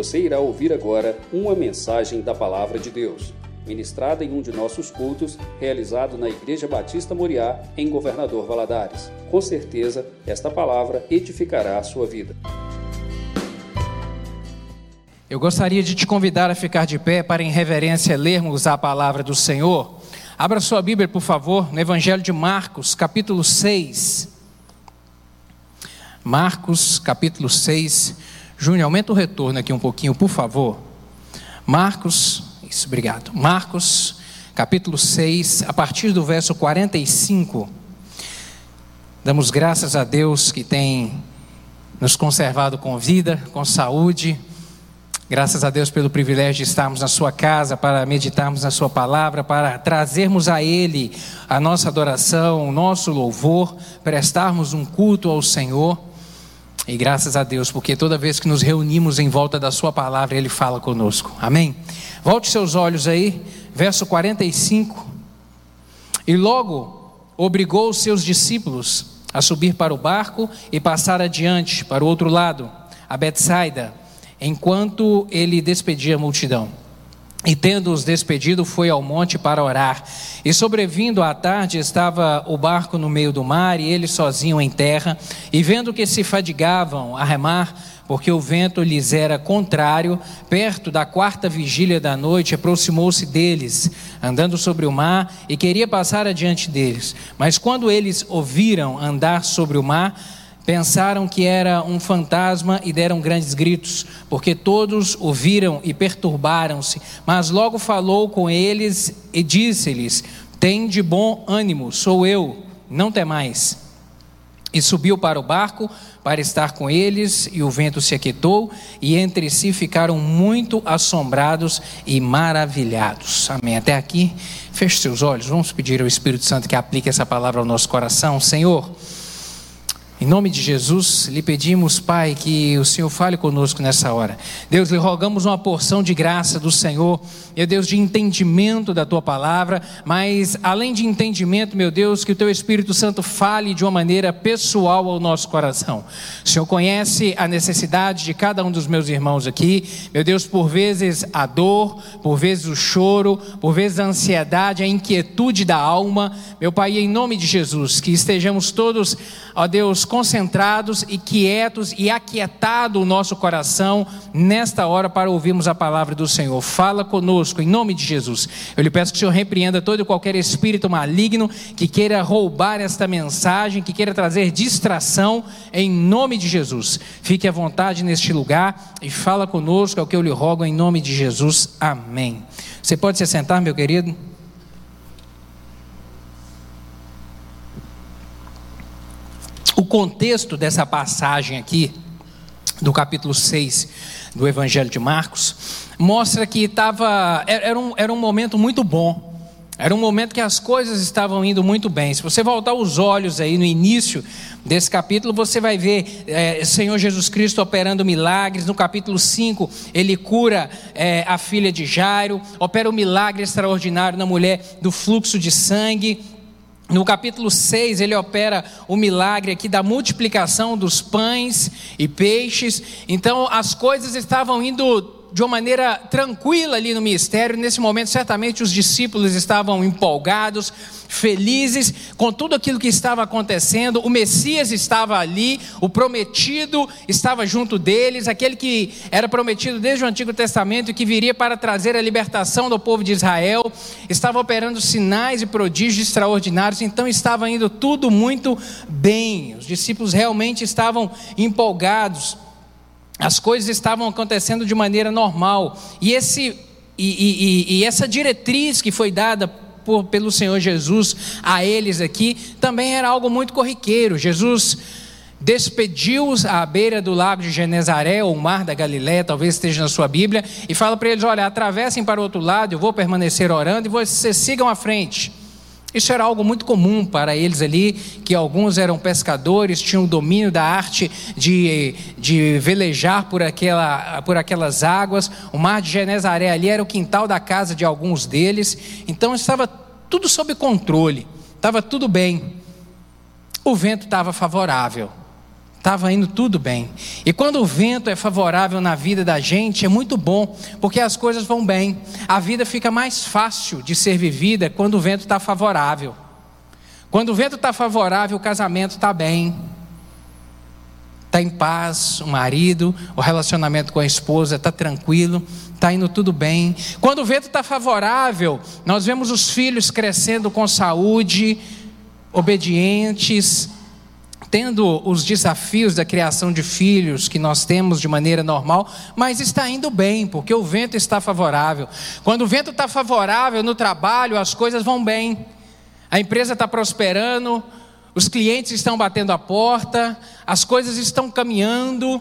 Você irá ouvir agora uma mensagem da Palavra de Deus, ministrada em um de nossos cultos, realizado na Igreja Batista Moriá, em Governador Valadares. Com certeza, esta palavra edificará a sua vida. Eu gostaria de te convidar a ficar de pé para, em reverência, lermos a palavra do Senhor. Abra sua Bíblia, por favor, no Evangelho de Marcos, capítulo 6. Marcos, capítulo 6. Júnior, aumenta o retorno aqui um pouquinho, por favor. Marcos, isso, obrigado. Marcos, capítulo 6, a partir do verso 45. Damos graças a Deus que tem nos conservado com vida, com saúde Graças a Deus pelo privilégio de estarmos na Sua casa para meditarmos na Sua palavra, para trazermos a Ele a nossa adoração, o nosso louvor, prestarmos um culto ao Senhor. E graças a Deus, porque toda vez que nos reunimos em volta da Sua palavra, Ele fala conosco. Amém? Volte seus olhos aí, verso 45. E logo obrigou os seus discípulos a subir para o barco e passar adiante para o outro lado, a Betsaida enquanto ele despedia a multidão. E tendo-os despedido, foi ao monte para orar. E sobrevindo à tarde, estava o barco no meio do mar e ele sozinho em terra. E vendo que se fadigavam a remar, porque o vento lhes era contrário, perto da quarta vigília da noite, aproximou-se deles, andando sobre o mar, e queria passar adiante deles. Mas quando eles ouviram andar sobre o mar, Pensaram que era um fantasma e deram grandes gritos, porque todos o viram e perturbaram-se. Mas logo falou com eles e disse-lhes: Tem de bom ânimo, sou eu, não temais. E subiu para o barco para estar com eles, e o vento se aquietou, e entre si ficaram muito assombrados e maravilhados. Amém. Até aqui, feche seus olhos, vamos pedir ao Espírito Santo que aplique essa palavra ao nosso coração. Senhor. Em nome de Jesus, lhe pedimos, Pai, que o Senhor fale conosco nessa hora. Deus, lhe rogamos uma porção de graça do Senhor, meu Deus, de entendimento da tua palavra, mas além de entendimento, meu Deus, que o teu Espírito Santo fale de uma maneira pessoal ao nosso coração. O Senhor conhece a necessidade de cada um dos meus irmãos aqui, meu Deus, por vezes a dor, por vezes o choro, por vezes a ansiedade, a inquietude da alma. Meu Pai, em nome de Jesus, que estejamos todos, ó Deus, concentrados e quietos e aquietado o nosso coração nesta hora para ouvirmos a palavra do Senhor. Fala conosco, em nome de Jesus. Eu lhe peço que o Senhor repreenda todo e qualquer espírito maligno que queira roubar esta mensagem, que queira trazer distração, em nome de Jesus. Fique à vontade neste lugar e fala conosco, é o que eu lhe rogo, em nome de Jesus. Amém. Você pode se sentar, meu querido? Contexto dessa passagem aqui, do capítulo 6 do Evangelho de Marcos, mostra que estava, era, um, era um momento muito bom. Era um momento que as coisas estavam indo muito bem. Se você voltar os olhos aí no início desse capítulo, você vai ver é, Senhor Jesus Cristo operando milagres. No capítulo 5, ele cura é, a filha de Jairo, opera um milagre extraordinário na mulher do fluxo de sangue. No capítulo 6, ele opera o milagre aqui da multiplicação dos pães e peixes. Então, as coisas estavam indo de uma maneira tranquila ali no ministério. Nesse momento, certamente os discípulos estavam empolgados, felizes com tudo aquilo que estava acontecendo. O Messias estava ali, o prometido estava junto deles, aquele que era prometido desde o Antigo Testamento e que viria para trazer a libertação do povo de Israel. Estava operando sinais e prodígios extraordinários, então estava indo tudo muito bem. Os discípulos realmente estavam empolgados as coisas estavam acontecendo de maneira normal. E, esse, e, e, e essa diretriz que foi dada por, pelo Senhor Jesus a eles aqui também era algo muito corriqueiro. Jesus despediu-os à beira do lago de Genezaré, ou mar da Galiléia, talvez esteja na sua Bíblia, e fala para eles: olha, atravessem para o outro lado, eu vou permanecer orando e vocês sigam à frente. Isso era algo muito comum para eles ali, que alguns eram pescadores, tinham domínio da arte de, de velejar por, aquela, por aquelas águas. O mar de Genezaré ali era o quintal da casa de alguns deles. Então estava tudo sob controle, estava tudo bem. O vento estava favorável, Estava indo tudo bem. E quando o vento é favorável na vida da gente, é muito bom, porque as coisas vão bem. A vida fica mais fácil de ser vivida quando o vento está favorável. Quando o vento está favorável, o casamento está bem. Está em paz, o marido, o relacionamento com a esposa está tranquilo, está indo tudo bem. Quando o vento está favorável, nós vemos os filhos crescendo com saúde, obedientes, tendo os desafios da criação de filhos que nós temos de maneira normal, mas está indo bem, porque o vento está favorável. Quando o vento está favorável no trabalho, as coisas vão bem, a empresa está prosperando, os clientes estão batendo a porta, as coisas estão caminhando,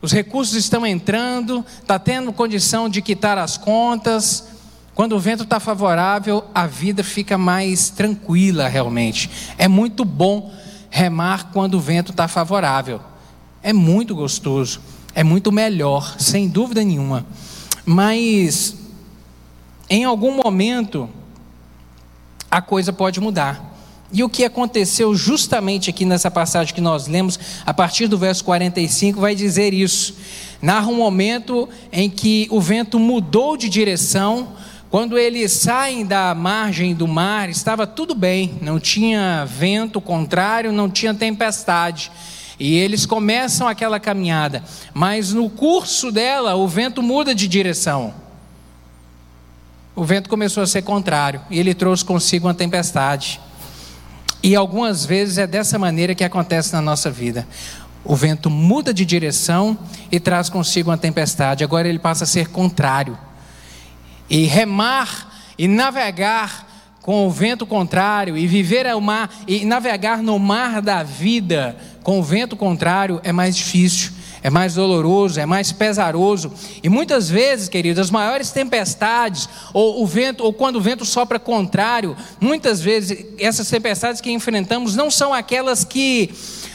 os recursos estão entrando, está tendo condição de quitar as contas. Quando o vento está favorável, a vida fica mais tranquila realmente. É muito bom remar quando o vento está favorável. É muito gostoso, é muito melhor, sem dúvida nenhuma. Mas em algum momento a coisa pode mudar. E o que aconteceu justamente aqui nessa passagem que nós lemos, a partir do verso 45, vai dizer isso. Narra um momento em que o vento mudou de direção, quando eles saem da margem do mar, estava tudo bem, não tinha vento contrário, não tinha tempestade. E eles começam aquela caminhada, mas no curso dela o vento muda de direção. O vento começou a ser contrário e ele trouxe consigo uma tempestade. E algumas vezes é dessa maneira que acontece na nossa vida. O vento muda de direção e traz consigo uma tempestade. Agora ele passa a ser contrário e remar e navegar com o vento contrário e viver ao mar e navegar no mar da vida com o vento contrário é mais difícil, é mais doloroso, é mais pesaroso. E muitas vezes, queridos, as maiores tempestades ou o vento ou quando o vento sopra contrário, muitas vezes essas tempestades que enfrentamos não são aquelas que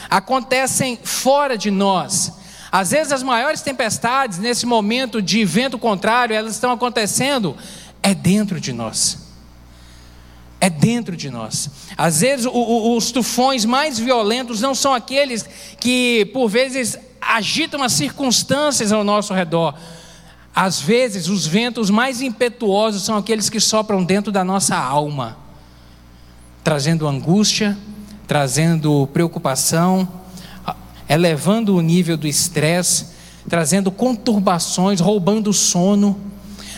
acontecem fora de nós às vezes as maiores tempestades, nesse momento de vento contrário, elas estão acontecendo é dentro de nós. É dentro de nós. Às vezes o, o, os tufões mais violentos não são aqueles que, por vezes, agitam as circunstâncias ao nosso redor. Às vezes, os ventos mais impetuosos são aqueles que sopram dentro da nossa alma, trazendo angústia, trazendo preocupação, elevando o nível do estresse, trazendo conturbações, roubando o sono.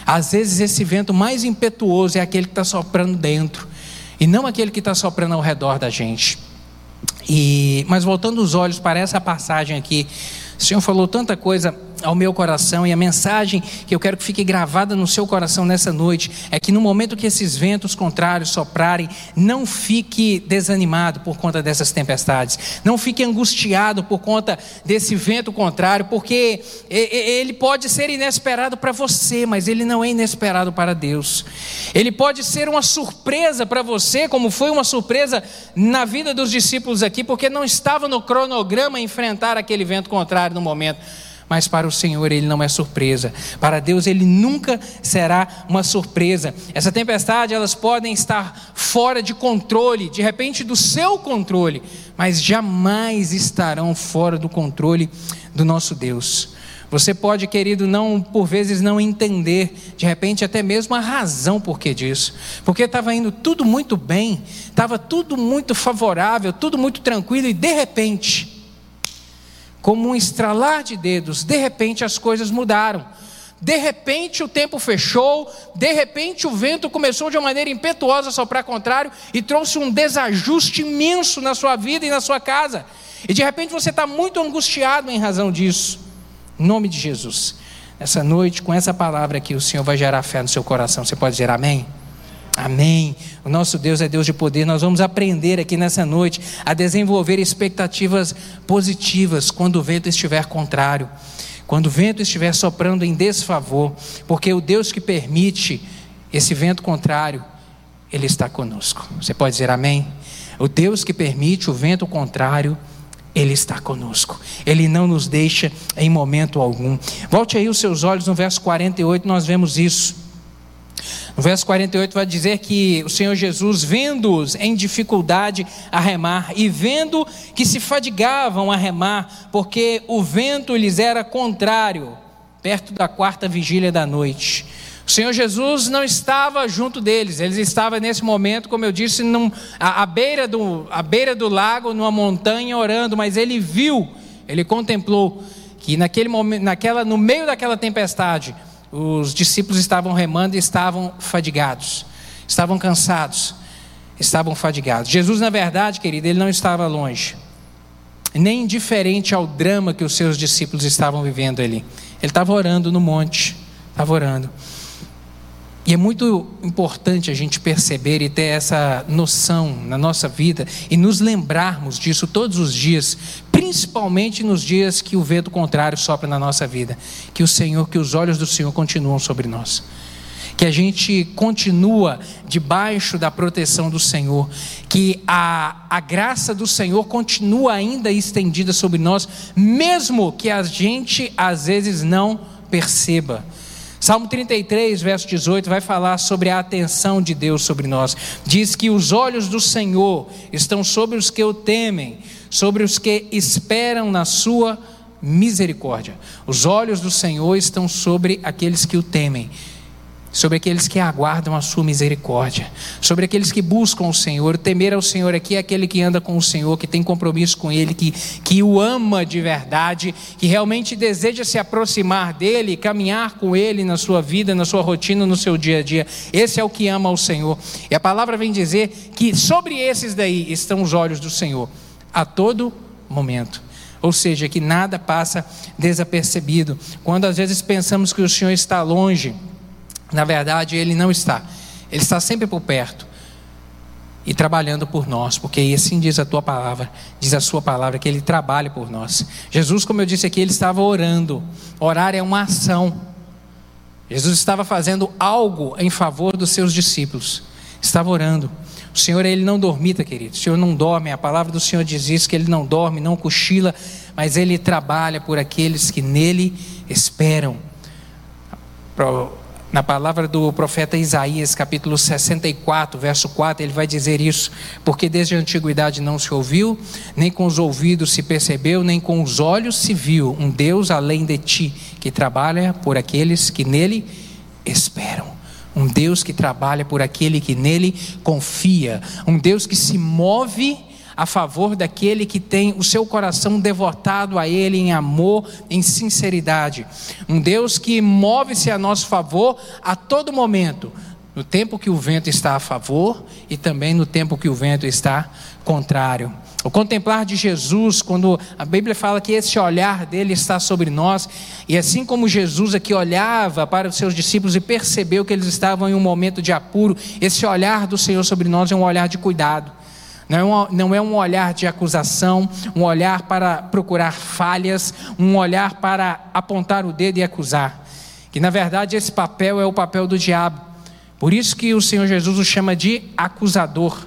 Às vezes, esse vento mais impetuoso é aquele que está soprando dentro, e não aquele que está soprando ao redor da gente. E, mas voltando os olhos para essa passagem aqui, o Senhor falou tanta coisa ao meu coração e a mensagem que eu quero que fique gravada no seu coração nessa noite é que no momento que esses ventos contrários soprarem, não fique desanimado por conta dessas tempestades, não fique angustiado por conta desse vento contrário, porque ele pode ser inesperado para você, mas ele não é inesperado para Deus. Ele pode ser uma surpresa para você, como foi uma surpresa na vida dos discípulos aqui, porque não estava no cronograma enfrentar aquele vento contrário no momento mas para o Senhor ele não é surpresa. Para Deus ele nunca será uma surpresa. Essa tempestade, elas podem estar fora de controle, de repente do seu controle, mas jamais estarão fora do controle do nosso Deus. Você pode, querido, não por vezes não entender, de repente até mesmo a razão por que disso. Porque estava indo tudo muito bem, estava tudo muito favorável, tudo muito tranquilo e de repente como um estralar de dedos, de repente as coisas mudaram. De repente o tempo fechou, de repente o vento começou de uma maneira impetuosa a soprar contrário e trouxe um desajuste imenso na sua vida e na sua casa. E de repente você está muito angustiado em razão disso. Em nome de Jesus. Essa noite, com essa palavra aqui, o Senhor vai gerar fé no seu coração. Você pode dizer amém? Amém. O nosso Deus é Deus de poder. Nós vamos aprender aqui nessa noite a desenvolver expectativas positivas quando o vento estiver contrário, quando o vento estiver soprando em desfavor, porque o Deus que permite esse vento contrário, Ele está conosco. Você pode dizer amém? O Deus que permite o vento contrário, ele está conosco. Ele não nos deixa em momento algum. Volte aí os seus olhos no verso 48, nós vemos isso. No verso 48 vai dizer que o Senhor Jesus, vendo-os em dificuldade a remar, e vendo que se fadigavam a remar, porque o vento lhes era contrário, perto da quarta vigília da noite. O Senhor Jesus não estava junto deles, eles estavam nesse momento, como eu disse, num, à, à, beira do, à beira do lago, numa montanha, orando, mas ele viu, ele contemplou que naquele momento, naquela, no meio daquela tempestade, os discípulos estavam remando e estavam fadigados, estavam cansados, estavam fadigados. Jesus, na verdade, querido, ele não estava longe, nem indiferente ao drama que os seus discípulos estavam vivendo ali. Ele estava orando no monte, estava orando. E é muito importante a gente perceber e ter essa noção na nossa vida e nos lembrarmos disso todos os dias, principalmente nos dias que o vento contrário sopra na nossa vida. Que o Senhor, que os olhos do Senhor continuam sobre nós. Que a gente continua debaixo da proteção do Senhor, que a, a graça do Senhor continua ainda estendida sobre nós, mesmo que a gente às vezes não perceba Salmo 33, verso 18, vai falar sobre a atenção de Deus sobre nós. Diz que os olhos do Senhor estão sobre os que o temem, sobre os que esperam na sua misericórdia. Os olhos do Senhor estão sobre aqueles que o temem sobre aqueles que aguardam a sua misericórdia, sobre aqueles que buscam o Senhor. Temer ao Senhor aqui é aquele que anda com o Senhor, que tem compromisso com Ele, que, que o ama de verdade, que realmente deseja se aproximar dEle, caminhar com Ele na sua vida, na sua rotina, no seu dia a dia. Esse é o que ama o Senhor. E a palavra vem dizer que sobre esses daí estão os olhos do Senhor, a todo momento ou seja, que nada passa desapercebido. Quando às vezes pensamos que o Senhor está longe, na verdade, Ele não está. Ele está sempre por perto e trabalhando por nós, porque assim diz a tua palavra, diz a sua palavra que ele trabalha por nós. Jesus, como eu disse aqui, ele estava orando. Orar é uma ação. Jesus estava fazendo algo em favor dos seus discípulos. Estava orando. O Senhor, ele não dormita, querido. O Senhor não dorme. A palavra do Senhor diz isso que ele não dorme, não cochila, mas ele trabalha por aqueles que nele esperam na palavra do profeta Isaías, capítulo 64, verso 4, ele vai dizer isso: Porque desde a antiguidade não se ouviu, nem com os ouvidos se percebeu, nem com os olhos se viu um Deus além de ti, que trabalha por aqueles que nele esperam. Um Deus que trabalha por aquele que nele confia. Um Deus que se move a favor daquele que tem o seu coração devotado a Ele em amor, em sinceridade. Um Deus que move-se a nosso favor a todo momento, no tempo que o vento está a favor e também no tempo que o vento está contrário. O contemplar de Jesus, quando a Bíblia fala que esse olhar dele está sobre nós, e assim como Jesus aqui olhava para os seus discípulos e percebeu que eles estavam em um momento de apuro, esse olhar do Senhor sobre nós é um olhar de cuidado. Não é, um, não é um olhar de acusação, um olhar para procurar falhas, um olhar para apontar o dedo e acusar. Que na verdade esse papel é o papel do diabo. Por isso que o Senhor Jesus o chama de acusador.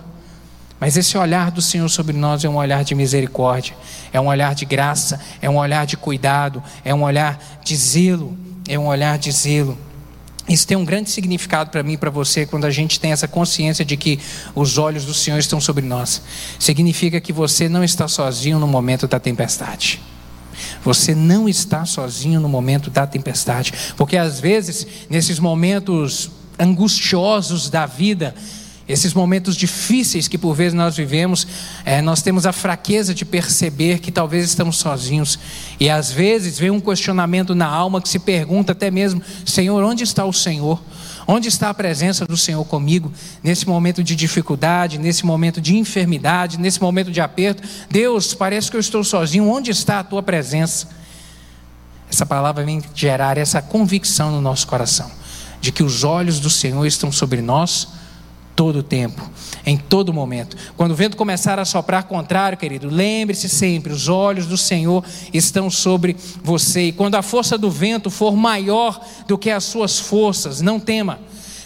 Mas esse olhar do Senhor sobre nós é um olhar de misericórdia, é um olhar de graça, é um olhar de cuidado, é um olhar de zelo, é um olhar de zelo. Isso tem um grande significado para mim e para você quando a gente tem essa consciência de que os olhos do Senhor estão sobre nós. Significa que você não está sozinho no momento da tempestade. Você não está sozinho no momento da tempestade, porque às vezes, nesses momentos angustiosos da vida, esses momentos difíceis que por vezes nós vivemos, é, nós temos a fraqueza de perceber que talvez estamos sozinhos. E às vezes vem um questionamento na alma que se pergunta até mesmo: Senhor, onde está o Senhor? Onde está a presença do Senhor comigo nesse momento de dificuldade, nesse momento de enfermidade, nesse momento de aperto? Deus, parece que eu estou sozinho. Onde está a tua presença? Essa palavra vem gerar essa convicção no nosso coração de que os olhos do Senhor estão sobre nós todo tempo, em todo momento. Quando o vento começar a soprar contrário, querido, lembre-se sempre: os olhos do Senhor estão sobre você. E quando a força do vento for maior do que as suas forças, não tema.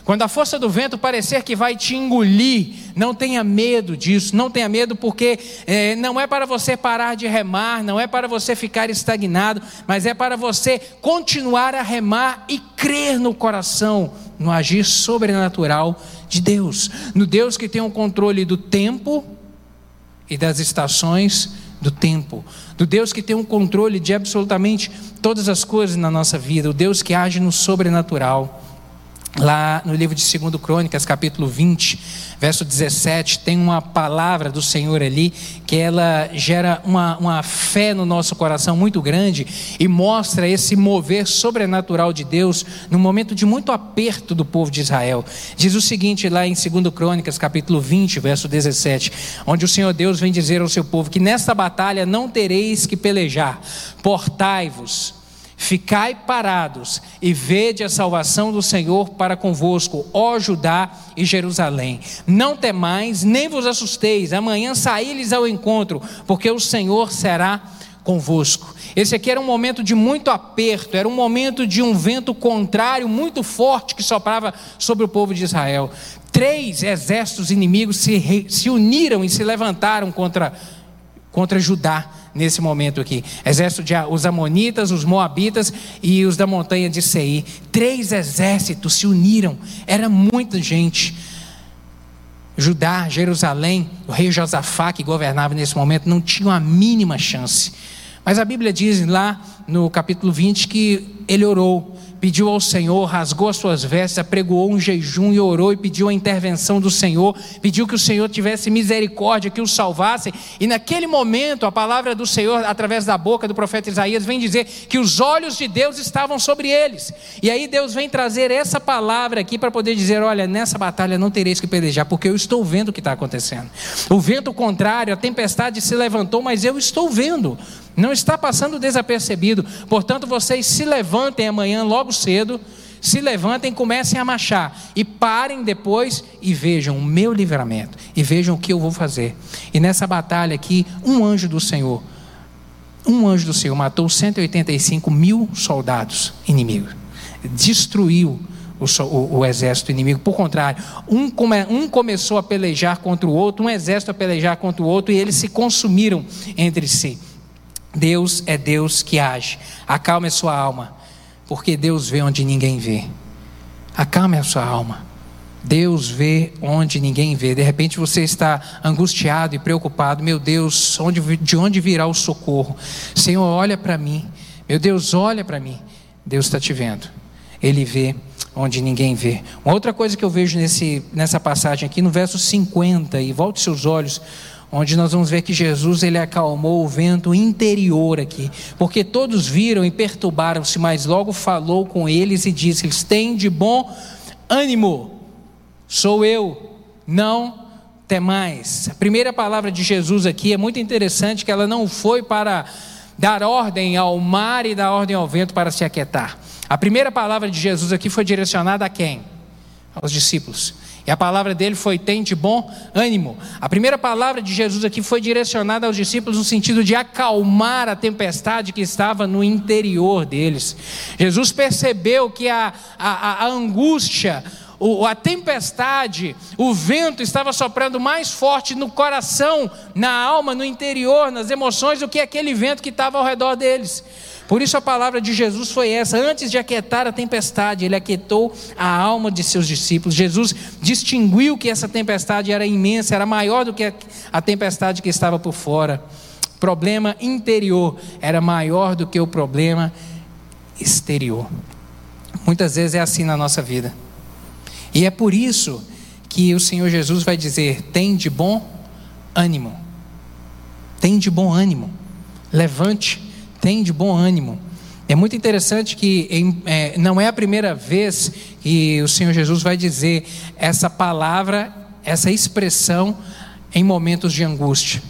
Quando a força do vento parecer que vai te engolir, não tenha medo disso, não tenha medo, porque é, não é para você parar de remar, não é para você ficar estagnado, mas é para você continuar a remar e crer no coração, no agir sobrenatural de Deus, no Deus que tem o controle do tempo e das estações do tempo, do Deus que tem o controle de absolutamente todas as coisas na nossa vida, o Deus que age no sobrenatural. Lá no livro de 2 Crônicas, capítulo 20, verso 17, tem uma palavra do Senhor ali que ela gera uma, uma fé no nosso coração muito grande e mostra esse mover sobrenatural de Deus no momento de muito aperto do povo de Israel. Diz o seguinte lá em 2 Crônicas, capítulo 20, verso 17, onde o Senhor Deus vem dizer ao seu povo que nesta batalha não tereis que pelejar, portai-vos Ficai parados e vede a salvação do Senhor para convosco, ó Judá e Jerusalém. Não temais, nem vos assusteis, amanhã saí-lhes ao encontro, porque o Senhor será convosco. Esse aqui era um momento de muito aperto, era um momento de um vento contrário muito forte que soprava sobre o povo de Israel. Três exércitos inimigos se, se uniram e se levantaram contra, contra Judá nesse momento aqui. Exército de os amonitas, os moabitas e os da montanha de Seir. Três exércitos se uniram. Era muita gente. Judá, Jerusalém, o rei Josafá que governava nesse momento não tinha a mínima chance. Mas a Bíblia diz lá no capítulo 20 que ele orou pediu ao Senhor, rasgou as suas vestes, apregoou um jejum e orou e pediu a intervenção do Senhor, pediu que o Senhor tivesse misericórdia, que o salvasse. E naquele momento, a palavra do Senhor, através da boca do profeta Isaías, vem dizer que os olhos de Deus estavam sobre eles. E aí Deus vem trazer essa palavra aqui para poder dizer: olha, nessa batalha não tereis que pelejar, porque eu estou vendo o que está acontecendo. O vento contrário, a tempestade se levantou, mas eu estou vendo. Não está passando desapercebido. Portanto, vocês se levantem amanhã logo cedo, se levantem, comecem a marchar e parem depois e vejam o meu livramento e vejam o que eu vou fazer. E nessa batalha aqui, um anjo do Senhor, um anjo do Senhor matou 185 mil soldados inimigos, destruiu o, o, o, exército inimigo. Por contrário, um, come, um começou a pelejar contra o outro, um exército a pelejar contra o outro, e eles se consumiram entre si. Deus é Deus que age. Acalme a sua alma, porque Deus vê onde ninguém vê. Acalme a sua alma. Deus vê onde ninguém vê. De repente você está angustiado e preocupado. Meu Deus, onde, de onde virá o socorro? Senhor, olha para mim. Meu Deus, olha para mim. Deus está te vendo. Ele vê onde ninguém vê. Uma outra coisa que eu vejo nesse, nessa passagem aqui, no verso 50, e volte seus olhos onde nós vamos ver que Jesus ele acalmou o vento interior aqui, porque todos viram e perturbaram-se, mas logo falou com eles e disse-lhes: "Tem de bom ânimo. Sou eu, não temais". A primeira palavra de Jesus aqui é muito interessante que ela não foi para dar ordem ao mar e dar ordem ao vento para se aquietar. A primeira palavra de Jesus aqui foi direcionada a quem? Aos discípulos. E a palavra dele foi: tente bom ânimo. A primeira palavra de Jesus aqui foi direcionada aos discípulos no sentido de acalmar a tempestade que estava no interior deles. Jesus percebeu que a, a, a angústia, a tempestade, o vento estava soprando mais forte no coração, na alma, no interior, nas emoções, do que aquele vento que estava ao redor deles. Por isso a palavra de Jesus foi essa: antes de aquietar a tempestade, ele aquietou a alma de seus discípulos. Jesus distinguiu que essa tempestade era imensa, era maior do que a tempestade que estava por fora. O problema interior era maior do que o problema exterior. Muitas vezes é assim na nossa vida. E é por isso que o Senhor Jesus vai dizer: tem de bom ânimo. Tem de bom ânimo. Levante tem de bom ânimo. É muito interessante que em, é, não é a primeira vez que o Senhor Jesus vai dizer essa palavra, essa expressão em momentos de angústia.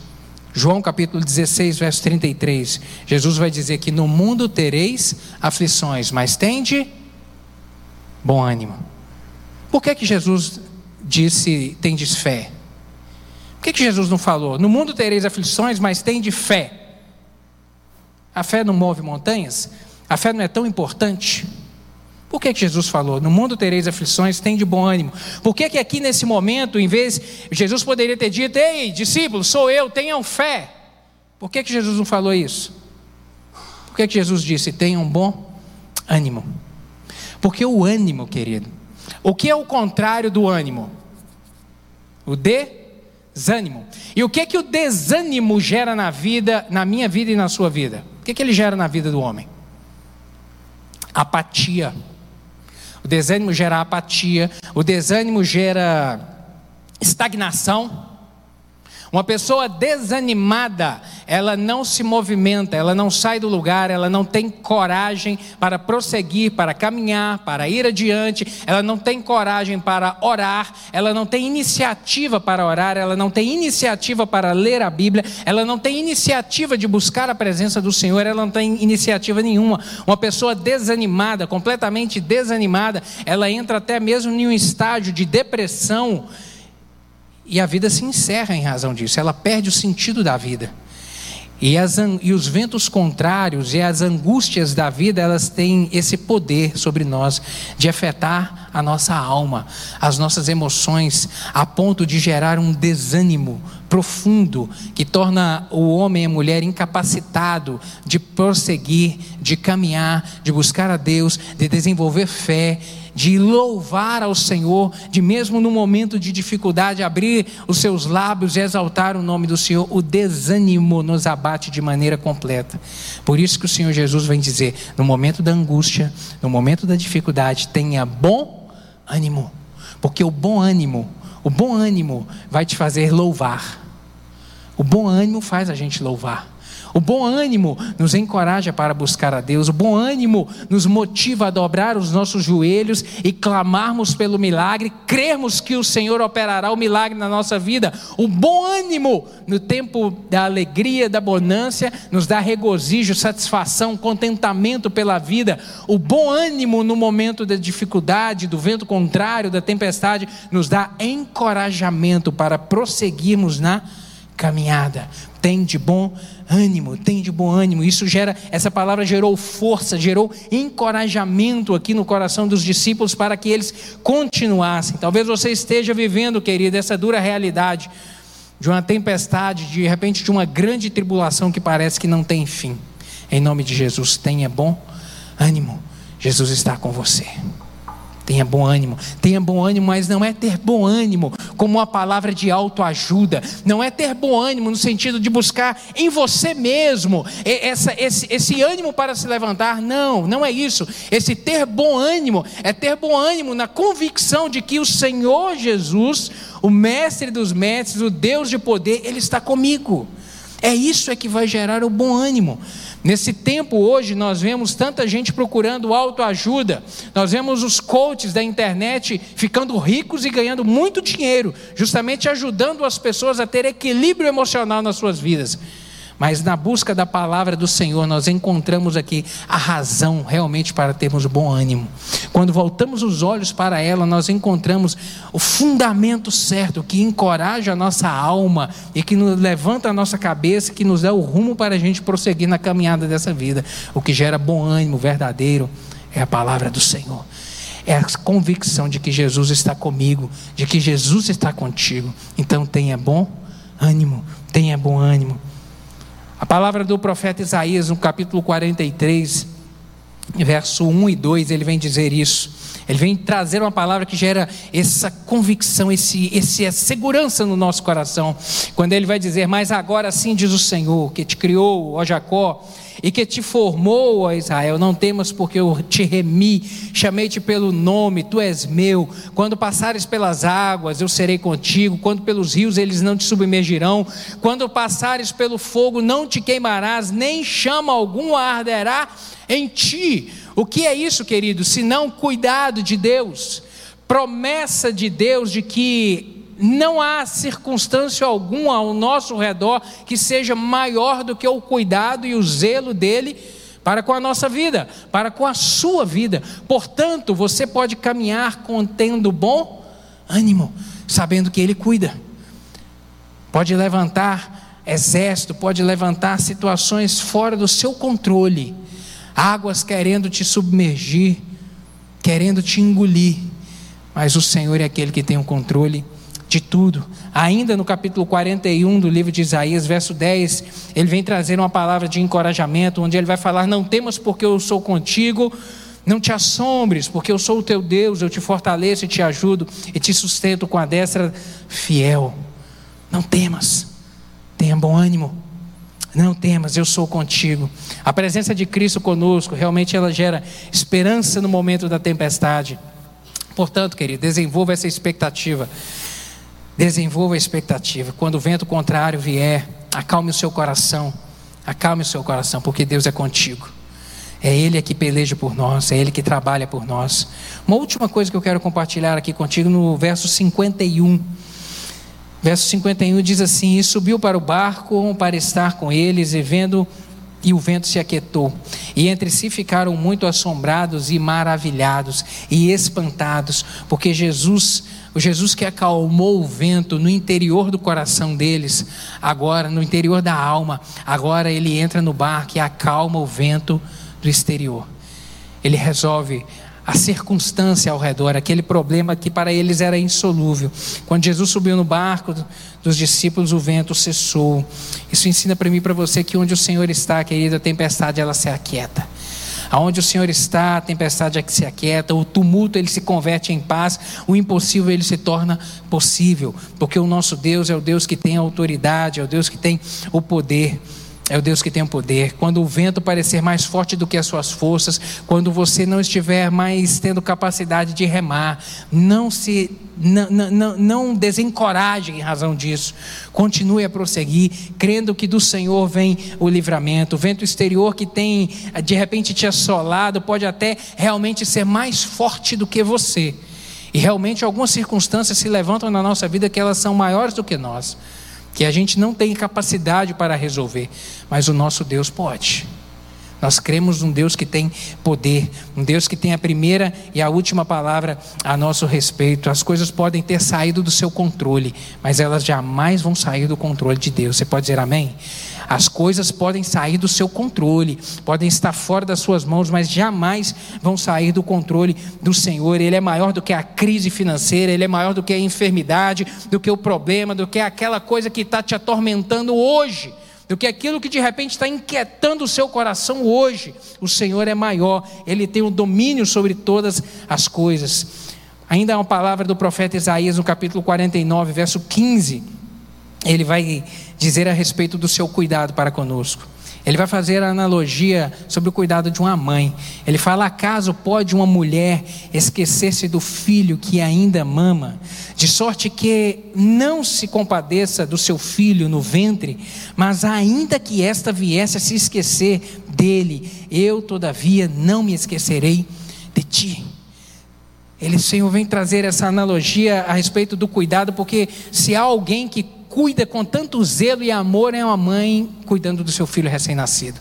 João capítulo 16, verso 33. Jesus vai dizer que no mundo tereis aflições, mas tende bom ânimo. Por que que Jesus disse tendes fé? Por que que Jesus não falou? No mundo tereis aflições, mas tende fé. A fé não move montanhas? A fé não é tão importante? Por que, que Jesus falou? No mundo tereis aflições, tem de bom ânimo. Por que, que aqui nesse momento, em vez, Jesus poderia ter dito: Ei, discípulos, sou eu, tenham fé. Por que, que Jesus não falou isso? Por que, que Jesus disse: tenham bom ânimo? Porque o ânimo, querido, o que é o contrário do ânimo? O desânimo. E o que que o desânimo gera na vida, na minha vida e na sua vida? O que que ele gera na vida do homem? Apatia. O desânimo gera apatia, o desânimo gera estagnação. Uma pessoa desanimada, ela não se movimenta, ela não sai do lugar, ela não tem coragem para prosseguir, para caminhar, para ir adiante, ela não tem coragem para orar, ela não tem iniciativa para orar, ela não tem iniciativa para ler a Bíblia, ela não tem iniciativa de buscar a presença do Senhor, ela não tem iniciativa nenhuma. Uma pessoa desanimada, completamente desanimada, ela entra até mesmo em um estágio de depressão e a vida se encerra em razão disso, ela perde o sentido da vida. E, as, e os ventos contrários e as angústias da vida, elas têm esse poder sobre nós de afetar a nossa alma, as nossas emoções, a ponto de gerar um desânimo profundo que torna o homem e a mulher incapacitado de prosseguir, de caminhar, de buscar a Deus, de desenvolver fé de louvar ao Senhor, de mesmo no momento de dificuldade abrir os seus lábios e exaltar o nome do Senhor, o desânimo nos abate de maneira completa. Por isso que o Senhor Jesus vem dizer: no momento da angústia, no momento da dificuldade, tenha bom ânimo, porque o bom ânimo, o bom ânimo vai te fazer louvar. O bom ânimo faz a gente louvar. O bom ânimo nos encoraja para buscar a Deus, o bom ânimo nos motiva a dobrar os nossos joelhos e clamarmos pelo milagre, crermos que o Senhor operará o milagre na nossa vida. O bom ânimo no tempo da alegria, da bonância, nos dá regozijo, satisfação, contentamento pela vida. O bom ânimo no momento da dificuldade, do vento contrário, da tempestade, nos dá encorajamento para prosseguirmos na caminhada. Tem de bom ânimo, tem de bom ânimo. Isso gera, essa palavra gerou força, gerou encorajamento aqui no coração dos discípulos para que eles continuassem. Talvez você esteja vivendo, querido, essa dura realidade de uma tempestade, de repente de uma grande tribulação que parece que não tem fim. Em nome de Jesus, tenha bom ânimo. Jesus está com você. Tenha bom ânimo, tenha bom ânimo, mas não é ter bom ânimo como uma palavra de autoajuda, não é ter bom ânimo no sentido de buscar em você mesmo essa, esse, esse ânimo para se levantar, não, não é isso. Esse ter bom ânimo é ter bom ânimo na convicção de que o Senhor Jesus, o Mestre dos Mestres, o Deus de poder, Ele está comigo. É isso é que vai gerar o bom ânimo. Nesse tempo hoje, nós vemos tanta gente procurando autoajuda, nós vemos os coaches da internet ficando ricos e ganhando muito dinheiro, justamente ajudando as pessoas a ter equilíbrio emocional nas suas vidas. Mas na busca da palavra do Senhor, nós encontramos aqui a razão realmente para termos bom ânimo. Quando voltamos os olhos para ela, nós encontramos o fundamento certo que encoraja a nossa alma e que nos levanta a nossa cabeça, que nos dá o rumo para a gente prosseguir na caminhada dessa vida. O que gera bom ânimo verdadeiro é a palavra do Senhor é a convicção de que Jesus está comigo, de que Jesus está contigo. Então tenha bom ânimo, tenha bom ânimo. A palavra do profeta Isaías, no capítulo 43, verso 1 e 2, ele vem dizer isso. Ele vem trazer uma palavra que gera essa convicção, esse, essa segurança no nosso coração. Quando ele vai dizer: Mas agora sim diz o Senhor, que te criou, ó Jacó, e que te formou, ó Israel, não temas porque eu te remi, chamei-te pelo nome, tu és meu. Quando passares pelas águas, eu serei contigo. Quando pelos rios, eles não te submergirão. Quando passares pelo fogo, não te queimarás, nem chama algum arderá em ti. O que é isso, querido? Senão cuidado de Deus, promessa de Deus de que não há circunstância alguma ao nosso redor que seja maior do que o cuidado e o zelo dele para com a nossa vida, para com a sua vida. Portanto, você pode caminhar contendo bom ânimo, sabendo que ele cuida. Pode levantar exército, pode levantar situações fora do seu controle, águas querendo te submergir, querendo te engolir, mas o Senhor é aquele que tem o controle de tudo. Ainda no capítulo 41 do livro de Isaías, verso 10, ele vem trazer uma palavra de encorajamento, onde ele vai falar: Não temas, porque eu sou contigo. Não te assombres, porque eu sou o teu Deus, eu te fortaleço e te ajudo e te sustento com a destra fiel. Não temas, tenha bom ânimo. Não temas, eu sou contigo. A presença de Cristo conosco, realmente ela gera esperança no momento da tempestade. Portanto, querido, desenvolva essa expectativa. Desenvolva a expectativa. Quando o vento contrário vier, acalme o seu coração. Acalme o seu coração, porque Deus é contigo. É Ele que peleja por nós, é Ele que trabalha por nós. Uma última coisa que eu quero compartilhar aqui contigo no verso 51. Verso 51 diz assim: E subiu para o barco para estar com eles, e vendo, e o vento se aquietou. E entre si ficaram muito assombrados e maravilhados e espantados, porque Jesus, o Jesus que acalmou o vento no interior do coração deles, agora no interior da alma, agora ele entra no barco e acalma o vento do exterior. Ele resolve a circunstância ao redor, aquele problema que para eles era insolúvel. Quando Jesus subiu no barco dos discípulos, o vento cessou. Isso ensina para mim e para você que onde o Senhor está, querida, a tempestade ela se aquieta. Aonde o Senhor está, a tempestade é que se aquieta, o tumulto ele se converte em paz, o impossível ele se torna possível, porque o nosso Deus é o Deus que tem autoridade, é o Deus que tem o poder. É o Deus que tem o poder. Quando o vento parecer mais forte do que as suas forças, quando você não estiver mais tendo capacidade de remar, não se não, não, não desencoraje em razão disso. Continue a prosseguir, crendo que do Senhor vem o livramento. O vento exterior que tem de repente te assolado pode até realmente ser mais forte do que você. E realmente algumas circunstâncias se levantam na nossa vida que elas são maiores do que nós que a gente não tem capacidade para resolver, mas o nosso Deus pode. Nós cremos num Deus que tem poder, um Deus que tem a primeira e a última palavra a nosso respeito. As coisas podem ter saído do seu controle, mas elas jamais vão sair do controle de Deus. Você pode dizer amém? As coisas podem sair do seu controle, podem estar fora das suas mãos, mas jamais vão sair do controle do Senhor. Ele é maior do que a crise financeira, ele é maior do que a enfermidade, do que o problema, do que aquela coisa que está te atormentando hoje do que aquilo que de repente está inquietando o seu coração hoje. O Senhor é maior, Ele tem o domínio sobre todas as coisas. Ainda há uma palavra do profeta Isaías no capítulo 49, verso 15. Ele vai dizer a respeito do seu cuidado para conosco. Ele vai fazer a analogia sobre o cuidado de uma mãe. Ele fala: acaso pode uma mulher esquecer-se do filho que ainda mama, de sorte que não se compadeça do seu filho no ventre, mas ainda que esta viesse a se esquecer dele, eu todavia não me esquecerei de ti. Ele, Senhor, vem trazer essa analogia a respeito do cuidado, porque se há alguém que cuida com tanto zelo e amor é uma mãe cuidando do seu filho recém-nascido.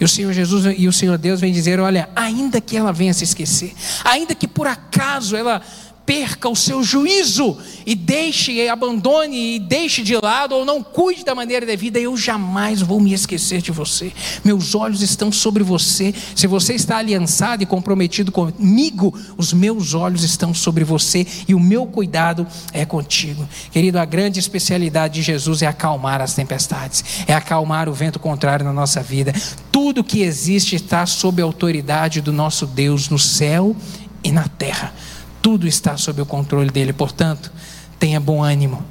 E o Senhor Jesus e o Senhor Deus vem dizer: olha, ainda que ela venha se esquecer, ainda que por acaso ela perca o seu juízo e deixe, e abandone e deixe de lado ou não cuide da maneira devida, eu jamais vou me esquecer de você. Meus olhos estão sobre você. Se você está aliançado e comprometido comigo, os meus olhos estão sobre você e o meu cuidado é contigo. Querido, a grande especialidade de Jesus é acalmar as tempestades, é acalmar o vento contrário na nossa vida. Tudo que existe está sob a autoridade do nosso Deus no céu e na terra. Tudo está sob o controle dele, portanto, tenha bom ânimo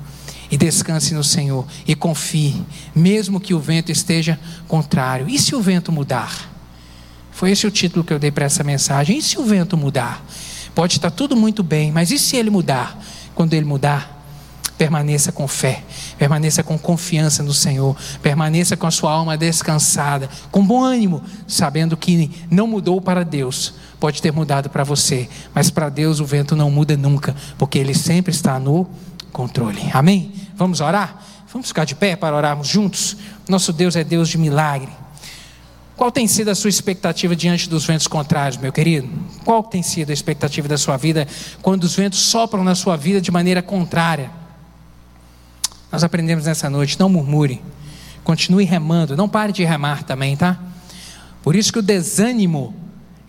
e descanse no Senhor e confie, mesmo que o vento esteja contrário. E se o vento mudar? Foi esse o título que eu dei para essa mensagem. E se o vento mudar? Pode estar tudo muito bem, mas e se ele mudar? Quando ele mudar, permaneça com fé, permaneça com confiança no Senhor, permaneça com a sua alma descansada, com bom ânimo, sabendo que não mudou para Deus, pode ter mudado para você, mas para Deus o vento não muda nunca, porque Ele sempre está no controle. Amém? Vamos orar? Vamos ficar de pé para orarmos juntos? Nosso Deus é Deus de milagre. Qual tem sido a sua expectativa diante dos ventos contrários, meu querido? Qual tem sido a expectativa da sua vida quando os ventos sopram na sua vida de maneira contrária? Nós aprendemos nessa noite, não murmure. Continue remando, não pare de remar também, tá? Por isso que o desânimo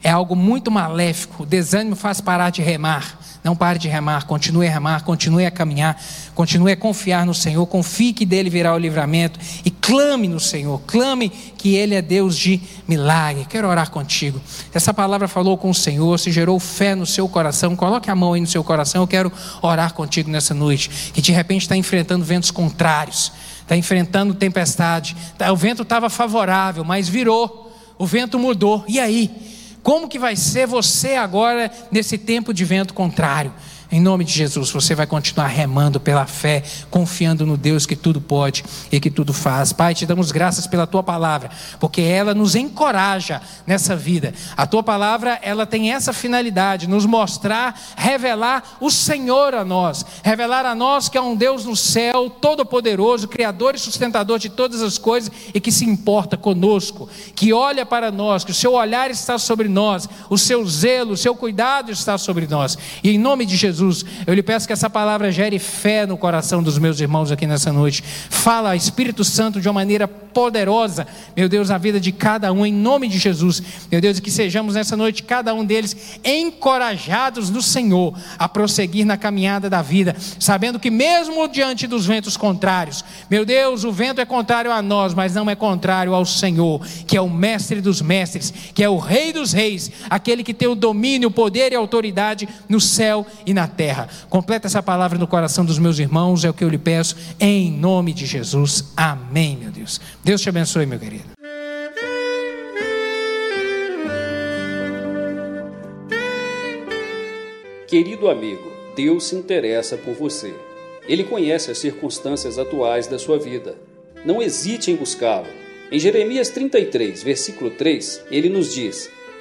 é algo muito maléfico. O desânimo faz parar de remar. Não pare de remar, continue a remar, continue a caminhar, continue a confiar no Senhor, confie que dele virá o livramento e clame no Senhor, clame que Ele é Deus de milagre. Quero orar contigo. Essa palavra falou com o Senhor, se gerou fé no seu coração, coloque a mão aí no seu coração. Eu quero orar contigo nessa noite, que de repente está enfrentando ventos contrários, está enfrentando tempestade. Tá, o vento estava favorável, mas virou, o vento mudou. E aí? Como que vai ser você agora nesse tempo de vento contrário? Em nome de Jesus, você vai continuar remando pela fé, confiando no Deus que tudo pode e que tudo faz. Pai, te damos graças pela tua palavra, porque ela nos encoraja nessa vida. A tua palavra, ela tem essa finalidade, nos mostrar, revelar o Senhor a nós, revelar a nós que é um Deus no céu, todo-poderoso, criador e sustentador de todas as coisas e que se importa conosco, que olha para nós, que o seu olhar está sobre nós, o seu zelo, o seu cuidado está sobre nós. E em nome de Jesus, Jesus. Eu lhe peço que essa palavra gere fé no coração dos meus irmãos aqui nessa noite. Fala, Espírito Santo, de uma maneira poderosa, meu Deus, na vida de cada um, em nome de Jesus. Meu Deus, que sejamos nessa noite, cada um deles, encorajados no Senhor a prosseguir na caminhada da vida, sabendo que mesmo diante dos ventos contrários, meu Deus, o vento é contrário a nós, mas não é contrário ao Senhor, que é o mestre dos mestres, que é o rei dos reis, aquele que tem o domínio, o poder e a autoridade no céu e na terra. Completa essa palavra no coração dos meus irmãos, é o que eu lhe peço, em nome de Jesus. Amém, meu Deus. Deus te abençoe, meu querido. Querido amigo, Deus se interessa por você. Ele conhece as circunstâncias atuais da sua vida. Não hesite em buscá-lo. Em Jeremias 33, versículo 3, ele nos diz: